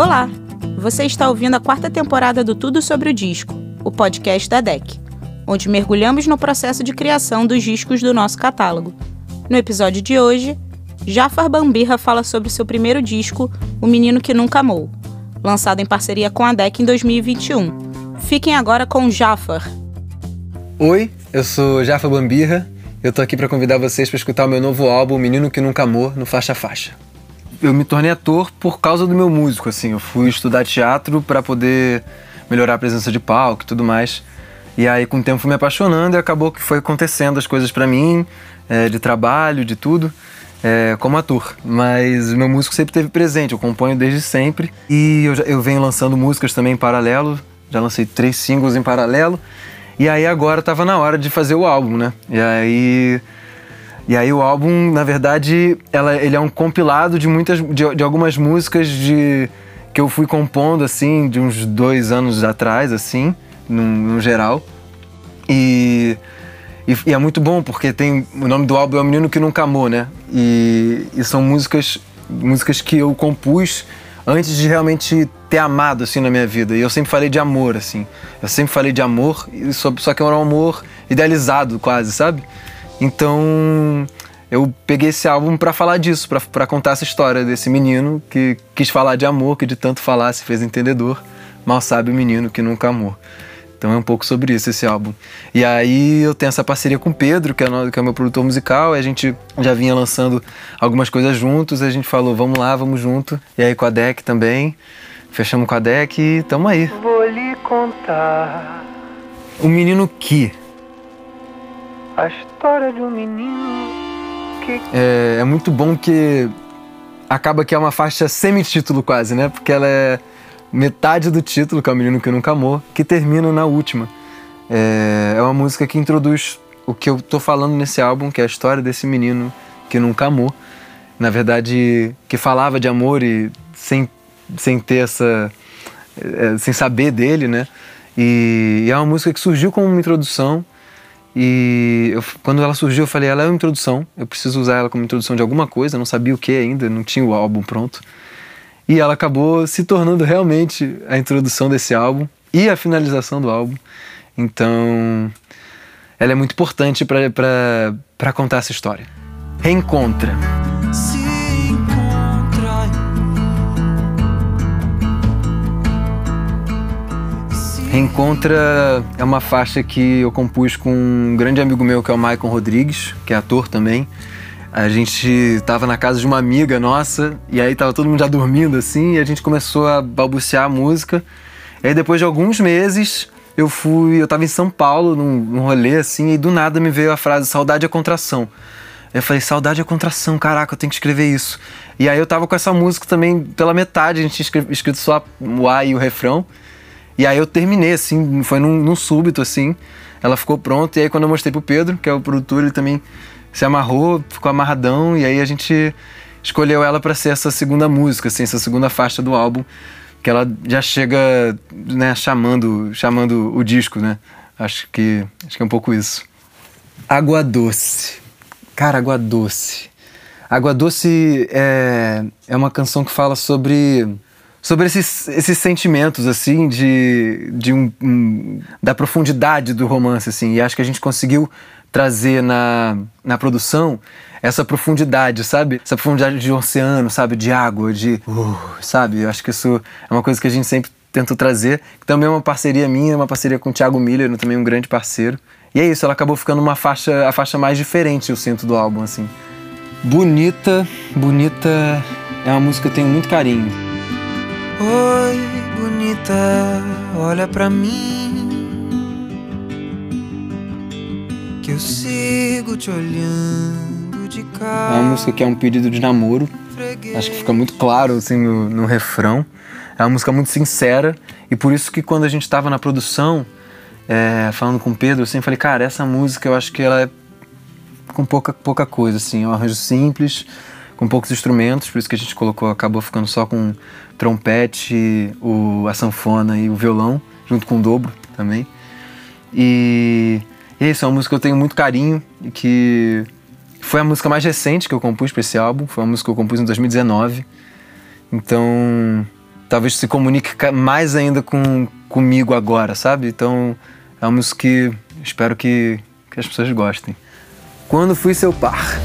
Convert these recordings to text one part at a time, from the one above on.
Olá! Você está ouvindo a quarta temporada do Tudo sobre o Disco, o podcast da DEC, onde mergulhamos no processo de criação dos discos do nosso catálogo. No episódio de hoje, Jafar Bambirra fala sobre seu primeiro disco, O Menino que Nunca Amou, lançado em parceria com a DEC em 2021. Fiquem agora com Jafar. Oi, eu sou Jafar Bambirra. Eu tô aqui para convidar vocês para escutar o meu novo álbum, Menino que Nunca Amou, no Faixa Faixa. Eu me tornei ator por causa do meu músico, assim. Eu fui estudar teatro para poder melhorar a presença de palco e tudo mais. E aí, com o tempo, fui me apaixonando e acabou que foi acontecendo as coisas para mim, é, de trabalho, de tudo é, como ator, mas o meu músico sempre teve presente, eu componho desde sempre e eu, eu venho lançando músicas também em paralelo, já lancei três singles em paralelo e aí agora estava na hora de fazer o álbum, né? E aí e aí o álbum, na verdade, ela, ele é um compilado de muitas, de, de algumas músicas de que eu fui compondo assim de uns dois anos atrás, assim, no, geral e e, e, é muito bom porque tem o nome do álbum é o Menino que Nunca Amou, né? E, e, são músicas músicas que eu compus antes de realmente ter amado assim na minha vida. E eu sempre falei de amor assim. Eu sempre falei de amor, só, só que era um amor idealizado quase, sabe? Então eu peguei esse álbum para falar disso, para contar essa história desse menino que quis falar de amor, que de tanto falar se fez entendedor. Mal sabe o menino que nunca amou. Então é um pouco sobre isso esse álbum. E aí eu tenho essa parceria com o Pedro, que é, que é meu produtor musical, a gente já vinha lançando algumas coisas juntos, a gente falou, vamos lá, vamos junto. E aí com a DEC também, fechamos com a DEC e tamo aí. Vou lhe contar. O menino que. A história de um menino que. É, é muito bom que acaba que é uma faixa semi-título quase, né? Porque ela é metade do título, que é o Menino que Nunca Amou, que termina na última. É, é uma música que introduz o que eu tô falando nesse álbum, que é a história desse menino que nunca amou. Na verdade, que falava de amor e sem, sem ter essa. É, sem saber dele, né? E, e, é uma música que surgiu como uma introdução. E eu, quando ela surgiu, eu falei: ela é uma introdução, eu preciso usar ela como introdução de alguma coisa, não sabia o que ainda, não tinha o álbum pronto. E ela acabou se tornando realmente a introdução desse álbum e a finalização do álbum. Então, ela é muito importante para contar essa história. Reencontra. Reencontra é uma faixa que eu compus com um grande amigo meu que é o Maicon Rodrigues, que é ator também. A gente tava na casa de uma amiga nossa, e aí tava todo mundo já dormindo assim, e a gente começou a balbuciar a música. E aí depois de alguns meses, eu fui, eu tava em São Paulo, num, num rolê assim, e do nada me veio a frase saudade é contração. Eu falei, saudade é contração, caraca, eu tenho que escrever isso. E aí eu tava com essa música também pela metade, a gente tinha escrito só o A e o refrão. E aí eu terminei, assim, foi num, num súbito, assim. Ela ficou pronta, e aí quando eu mostrei pro Pedro, que é o produtor, ele também se amarrou, ficou amarradão e aí a gente escolheu ela para ser essa segunda música, assim, essa segunda faixa do álbum, que ela já chega, né, chamando, chamando o disco, né? Acho que acho que é um pouco isso. Água doce. Cara, água doce. Água doce é, é uma canção que fala sobre sobre esses, esses sentimentos assim de, de um, um, da profundidade do romance assim e acho que a gente conseguiu trazer na, na produção essa profundidade, sabe? Essa profundidade de oceano, sabe? De água, de. Uh, sabe? Acho que isso é uma coisa que a gente sempre tentou trazer. Também é uma parceria minha, uma parceria com o Thiago Miller, também um grande parceiro. E é isso, ela acabou ficando uma faixa, a faixa mais diferente, eu sinto, do álbum, assim. Bonita, Bonita é uma música que eu tenho muito carinho. Oi, bonita, olha pra mim. que eu sigo te olhando de cá. É uma música que é um pedido de namoro. Acho que fica muito claro assim no, no refrão. É uma música muito sincera e por isso que quando a gente estava na produção, é, falando com o Pedro, sempre falei, cara, essa música eu acho que ela é com pouca, pouca coisa, assim, é um arranjo simples, com poucos instrumentos, por isso que a gente colocou, acabou ficando só com trompete, o, a sanfona e o violão, junto com o dobro também. E e é isso, é uma música que eu tenho muito carinho e que foi a música mais recente que eu compus para esse álbum. Foi uma música que eu compus em 2019. Então, talvez se comunique mais ainda com comigo agora, sabe? Então é uma música que espero que, que as pessoas gostem. Quando fui seu par.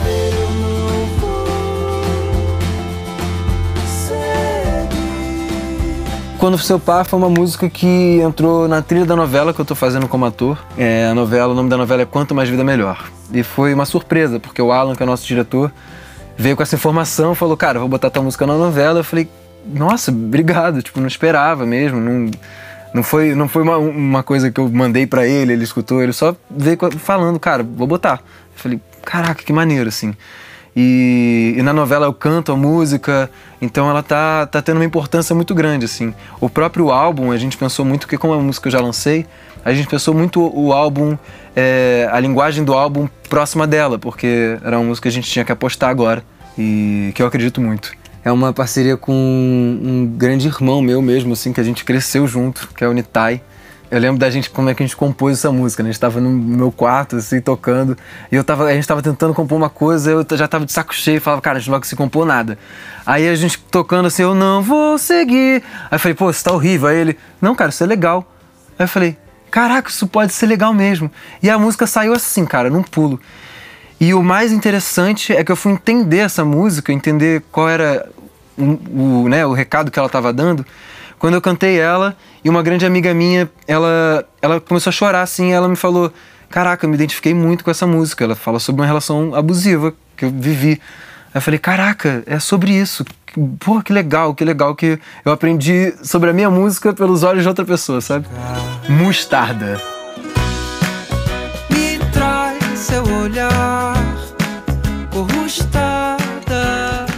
Quando Seu Par foi uma música que entrou na trilha da novela que eu tô fazendo como ator. É, a novela, o nome da novela é Quanto Mais Vida Melhor. E foi uma surpresa, porque o Alan, que é o nosso diretor, veio com essa informação, falou, cara, vou botar tua música na novela. Eu falei, nossa, obrigado, tipo, não esperava mesmo, não, não foi, não foi uma, uma coisa que eu mandei para ele, ele escutou, ele só veio falando, cara, vou botar. Eu falei, caraca, que maneiro, assim. E, e, na novela eu canto a música, então ela tá, tá tendo uma importância muito grande, assim. O próprio álbum, a gente pensou muito, que como é uma música que eu já lancei, a gente pensou muito o álbum, é, a linguagem do álbum próxima dela, porque era uma música que a gente tinha que apostar agora, e que eu acredito muito. É uma parceria com um grande irmão meu mesmo, assim, que a gente cresceu junto, que é o Nitai. Eu lembro da gente, como é que a gente compôs essa música, né? A gente tava no meu quarto, assim, tocando, e eu tava, a gente tava tentando compor uma coisa, eu já tava de saco cheio, falava, cara, a gente não vai conseguir compor nada. Aí a gente tocando assim, eu não vou seguir. Aí eu falei, pô, isso tá horrível. Aí ele, não, cara, isso é legal. Aí eu falei, caraca, isso pode ser legal mesmo. E a música saiu assim, cara, num pulo. E o mais interessante é que eu fui entender essa música, entender qual era o, o, né, o recado que ela estava dando, quando eu cantei ela e uma grande amiga minha, ela, ela começou a chorar assim, ela me falou: Caraca, eu me identifiquei muito com essa música. Ela fala sobre uma relação abusiva que eu vivi. Aí eu falei: Caraca, é sobre isso. Pô, que legal, que legal que eu aprendi sobre a minha música pelos olhos de outra pessoa, sabe? Mostarda.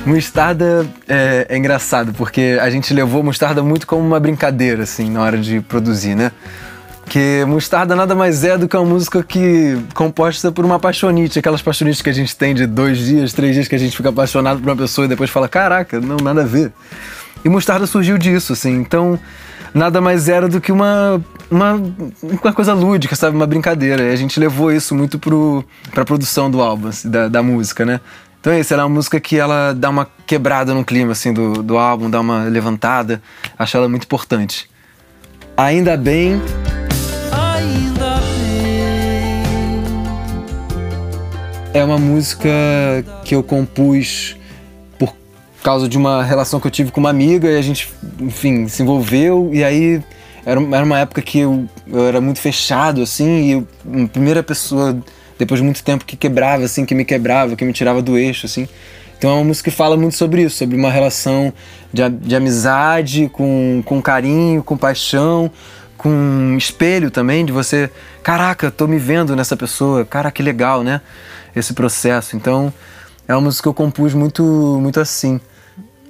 Mostarda é, é, engraçado, porque a gente levou mostarda muito como uma brincadeira, assim, na hora de produzir, né? Porque Mostarda nada mais é do que uma música que composta por uma apaixonite, aquelas paixonites que a gente tem de dois dias, três dias que a gente fica apaixonado por uma pessoa e depois fala, caraca, não, nada a ver. E Mostarda surgiu disso, assim, então nada mais era do que uma, uma, uma coisa lúdica, sabe? Uma brincadeira. E a gente levou isso muito pro, pra produção do álbum, assim, da, da música, né? Então é isso, ela é uma música que ela dá uma quebrada no clima assim do, do álbum, dá uma levantada. Acho ela muito importante. Ainda bem. Ainda bem. É uma música que eu compus por causa de uma relação que eu tive com uma amiga e a gente, enfim, se envolveu e aí era, era uma época que eu, eu era muito fechado assim e eu, a primeira pessoa depois de muito tempo que quebrava, assim, que me quebrava, que me tirava do eixo, assim. Então é uma música que fala muito sobre isso, sobre uma relação de, de amizade, com, com carinho, com paixão, com espelho também, de você, caraca, tô me vendo nessa pessoa, cara, que legal, né? Esse processo. Então é uma música que eu compus muito, muito assim.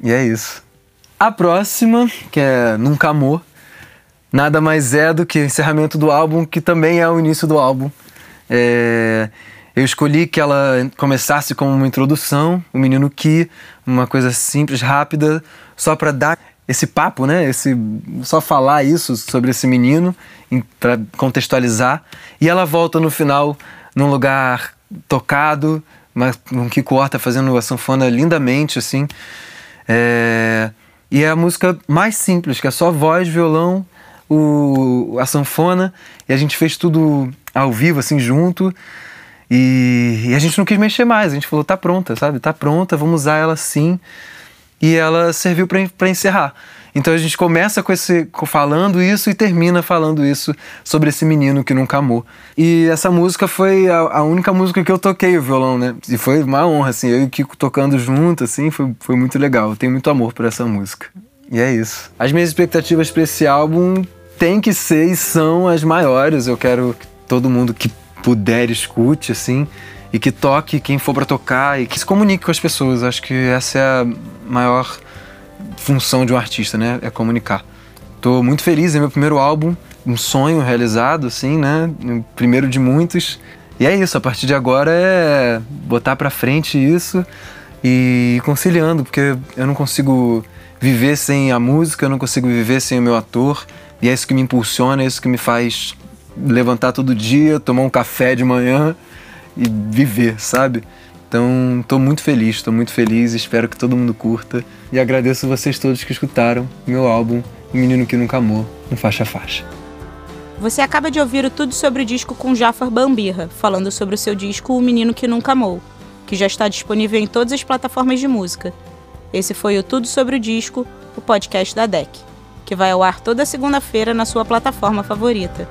E é isso. A próxima, que é Nunca Amor, nada mais é do que o encerramento do álbum, que também é o início do álbum. É, eu escolhi que ela começasse como uma introdução, o menino que, uma coisa simples, rápida, só para dar esse papo, né? Esse, só falar isso sobre esse menino, para contextualizar. E ela volta no final num lugar tocado, mas um Kiko Horta fazendo a sanfona lindamente, assim. É, e é a música mais simples, que é só voz, violão, o, a sanfona, e a gente fez tudo ao vivo, assim, junto. E, e, a gente não quis mexer mais, a gente falou, tá pronta, sabe? Tá pronta, vamos usar ela sim. E ela serviu para encerrar. Então a gente começa com esse falando isso e termina falando isso sobre esse menino que nunca amou. E essa música foi a, a, única música que eu toquei o violão, né? E foi uma honra, assim, eu e o Kiko tocando junto, assim, foi, foi muito legal. Eu tenho muito amor por essa música. E é isso. As minhas expectativas para esse álbum tem que ser e são as maiores. Eu quero que todo mundo que puder escute, assim, e que toque quem for para tocar e que se comunique com as pessoas. Acho que essa é a maior função de um artista, né? É comunicar. Tô muito feliz, é meu primeiro álbum, um sonho realizado, assim, né? Primeiro de muitos. E é isso, a partir de agora é botar pra frente isso e conciliando, porque eu não consigo viver sem a música, eu não consigo viver sem o meu ator. E é isso que me impulsiona, é isso que me faz levantar todo dia, tomar um café de manhã e viver, sabe? Então, tô muito feliz, tô muito feliz, espero que todo mundo curta. E agradeço vocês todos que escutaram meu álbum O Menino Que Nunca Amou, no Faixa Faixa. Você acaba de ouvir o Tudo Sobre o Disco com Jafar Bambirra, falando sobre o seu disco O Menino Que Nunca Amou, que já está disponível em todas as plataformas de música. Esse foi o Tudo Sobre o Disco, o podcast da DEC, que vai ao ar toda segunda-feira na sua plataforma favorita.